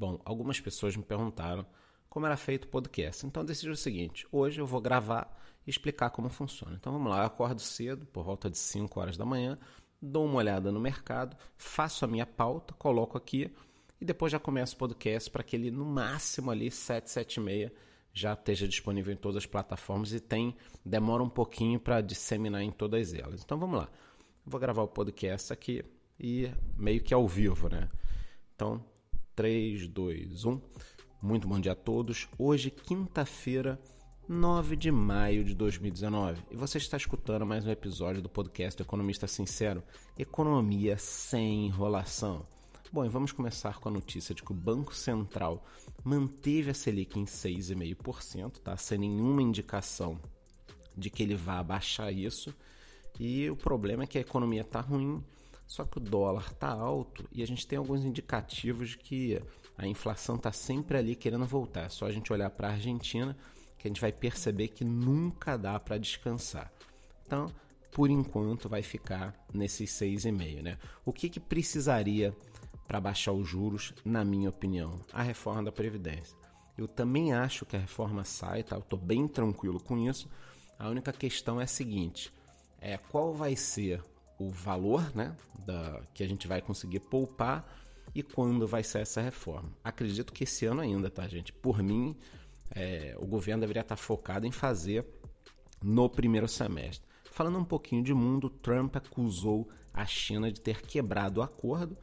Bom, algumas pessoas me perguntaram como era feito o podcast. Então eu decidi o seguinte: hoje eu vou gravar e explicar como funciona. Então vamos lá, eu acordo cedo, por volta de 5 horas da manhã, dou uma olhada no mercado, faço a minha pauta, coloco aqui e depois já começo o podcast para que ele no máximo ali 7, 7 e meia já esteja disponível em todas as plataformas e tem demora um pouquinho para disseminar em todas elas. Então vamos lá. vou gravar o podcast aqui e meio que ao vivo, né? Então, 3, 2, 1. Muito bom dia a todos. Hoje, quinta-feira, 9 de maio de 2019. E você está escutando mais um episódio do podcast Economista Sincero Economia sem enrolação. Bom, e vamos começar com a notícia de que o Banco Central manteve a Selic em 6,5%, tá? Sem nenhuma indicação de que ele vá abaixar isso. E o problema é que a economia está ruim, só que o dólar está alto e a gente tem alguns indicativos de que a inflação está sempre ali querendo voltar. É só a gente olhar para a Argentina que a gente vai perceber que nunca dá para descansar. Então, por enquanto, vai ficar nesses 6,5. Né? O que, que precisaria para baixar os juros, na minha opinião? A reforma da Previdência. Eu também acho que a reforma sai, tá? eu estou bem tranquilo com isso. A única questão é a seguinte: é, qual vai ser o valor né, da, que a gente vai conseguir poupar e quando vai ser essa reforma. Acredito que esse ano ainda, tá, gente? Por mim, é, o governo deveria estar focado em fazer no primeiro semestre. Falando um pouquinho de mundo, Trump acusou a China de ter quebrado o acordo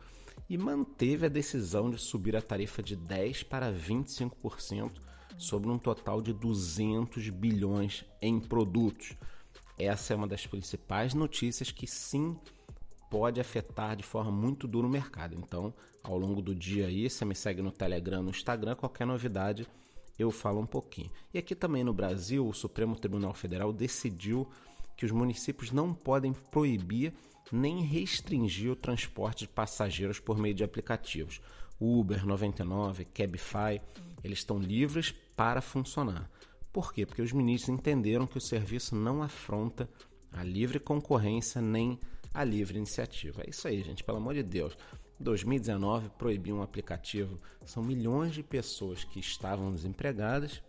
e manteve a decisão de subir a tarifa de 10% para 25% sobre um total de 200 bilhões em produtos. Essa é uma das principais notícias que sim pode afetar de forma muito dura o mercado. Então, ao longo do dia aí, você me segue no Telegram, no Instagram, qualquer novidade eu falo um pouquinho. E aqui também no Brasil, o Supremo Tribunal Federal decidiu que os municípios não podem proibir nem restringir o transporte de passageiros por meio de aplicativos. Uber, 99, Cabify, eles estão livres para funcionar. Por quê? Porque os ministros entenderam que o serviço não afronta a livre concorrência nem a livre iniciativa. É isso aí, gente, pelo amor de Deus. 2019 proibiu um aplicativo. São milhões de pessoas que estavam desempregadas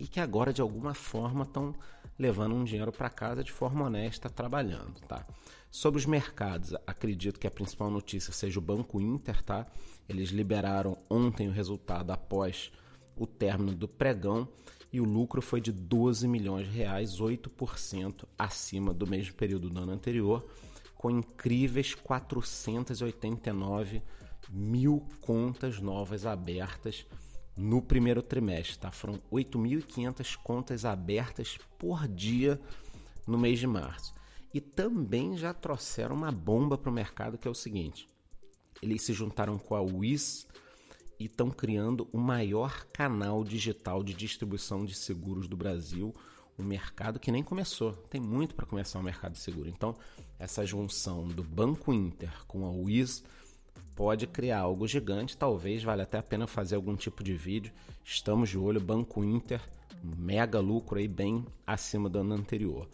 e que agora de alguma forma estão levando um dinheiro para casa de forma honesta, trabalhando, tá? Sobre os mercados, acredito que a principal notícia seja o Banco Inter, tá? Eles liberaram ontem o resultado após o término do pregão e o lucro foi de 12 milhões de reais, 8% acima do mesmo período do ano anterior, com incríveis 489 mil contas novas abertas no primeiro trimestre. Tá? Foram 8.500 contas abertas por dia no mês de março. E também já trouxeram uma bomba para o mercado que é o seguinte: eles se juntaram com a Wiz e estão criando o maior canal digital de distribuição de seguros do Brasil, um mercado que nem começou, tem muito para começar o mercado de seguro. Então, essa junção do Banco Inter com a Wiz pode criar algo gigante, talvez valha até a pena fazer algum tipo de vídeo. Estamos de olho, Banco Inter, mega lucro aí bem acima do ano anterior.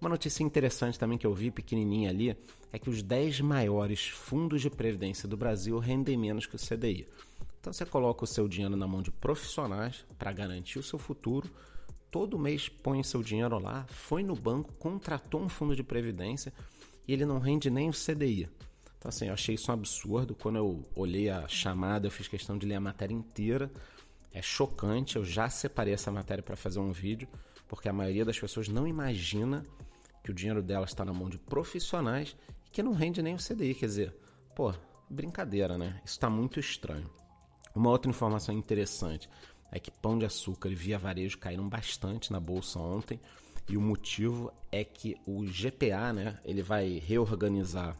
Uma notícia interessante também que eu vi pequenininha ali é que os 10 maiores fundos de previdência do Brasil rendem menos que o CDI. Então você coloca o seu dinheiro na mão de profissionais para garantir o seu futuro. Todo mês põe seu dinheiro lá, foi no banco, contratou um fundo de previdência e ele não rende nem o CDI. Então assim, eu achei isso um absurdo. Quando eu olhei a chamada, eu fiz questão de ler a matéria inteira. É chocante, eu já separei essa matéria para fazer um vídeo, porque a maioria das pessoas não imagina que o dinheiro dela está na mão de profissionais e que não rende nem o CDI. Quer dizer, pô, brincadeira, né? Isso está muito estranho. Uma outra informação interessante é que Pão de Açúcar e Via Varejo caíram bastante na bolsa ontem e o motivo é que o GPA, né, ele vai reorganizar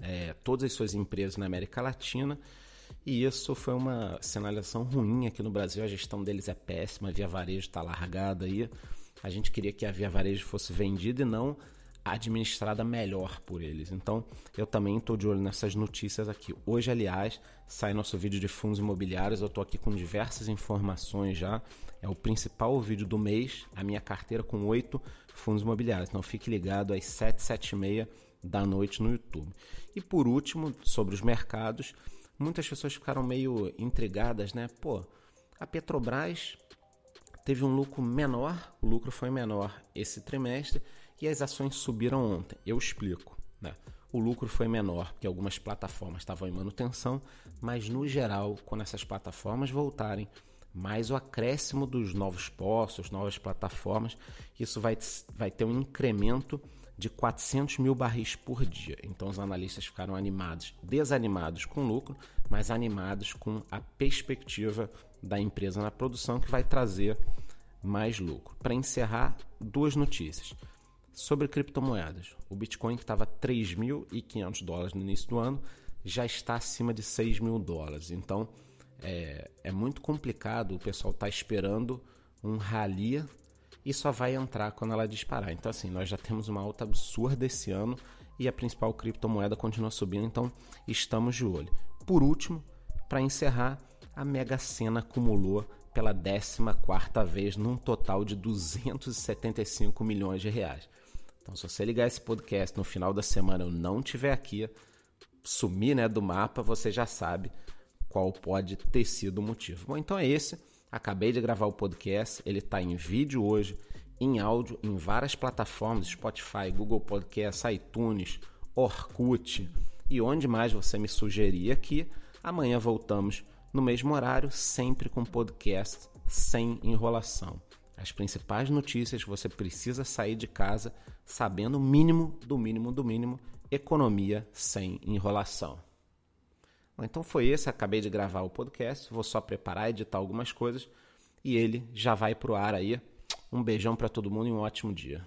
é, todas as suas empresas na América Latina e isso foi uma sinalização ruim aqui no Brasil. A gestão deles é péssima, a Via Varejo está largada aí. A gente queria que a Via Varejo fosse vendida e não administrada melhor por eles. Então, eu também estou de olho nessas notícias aqui. Hoje, aliás, sai nosso vídeo de fundos imobiliários. Eu estou aqui com diversas informações já. É o principal vídeo do mês, a minha carteira com oito fundos imobiliários. Então, fique ligado às 7, 7 e meia da noite no YouTube. E por último, sobre os mercados, muitas pessoas ficaram meio intrigadas, né? Pô, a Petrobras teve um lucro menor, o lucro foi menor esse trimestre e as ações subiram ontem. Eu explico, né? O lucro foi menor porque algumas plataformas estavam em manutenção, mas no geral, quando essas plataformas voltarem, mais o acréscimo dos novos postos, novas plataformas, isso vai, vai ter um incremento de 400 mil barris por dia. Então os analistas ficaram animados, desanimados com lucro, mas animados com a perspectiva da empresa na produção que vai trazer mais lucro. Para encerrar, duas notícias. Sobre criptomoedas. O Bitcoin, que estava 3.500 dólares no início do ano, já está acima de 6 mil dólares. Então é, é muito complicado. O pessoal está esperando um rally e só vai entrar quando ela disparar. Então, assim, nós já temos uma alta absurda esse ano e a principal criptomoeda continua subindo, então estamos de olho. Por último, para encerrar, a Mega Sena acumulou pela 14 vez num total de 275 milhões de reais. Então, se você ligar esse podcast no final da semana eu não tiver aqui, sumir né, do mapa, você já sabe qual pode ter sido o motivo. Bom, então é esse. Acabei de gravar o podcast, ele está em vídeo hoje, em áudio, em várias plataformas, Spotify, Google Podcast, iTunes, Orkut e onde mais você me sugerir aqui. Amanhã voltamos no mesmo horário, sempre com podcast sem enrolação. As principais notícias você precisa sair de casa sabendo o mínimo do mínimo do mínimo, economia sem enrolação. Então foi esse, acabei de gravar o podcast, vou só preparar, editar algumas coisas e ele já vai pro ar aí. Um beijão para todo mundo e um ótimo dia.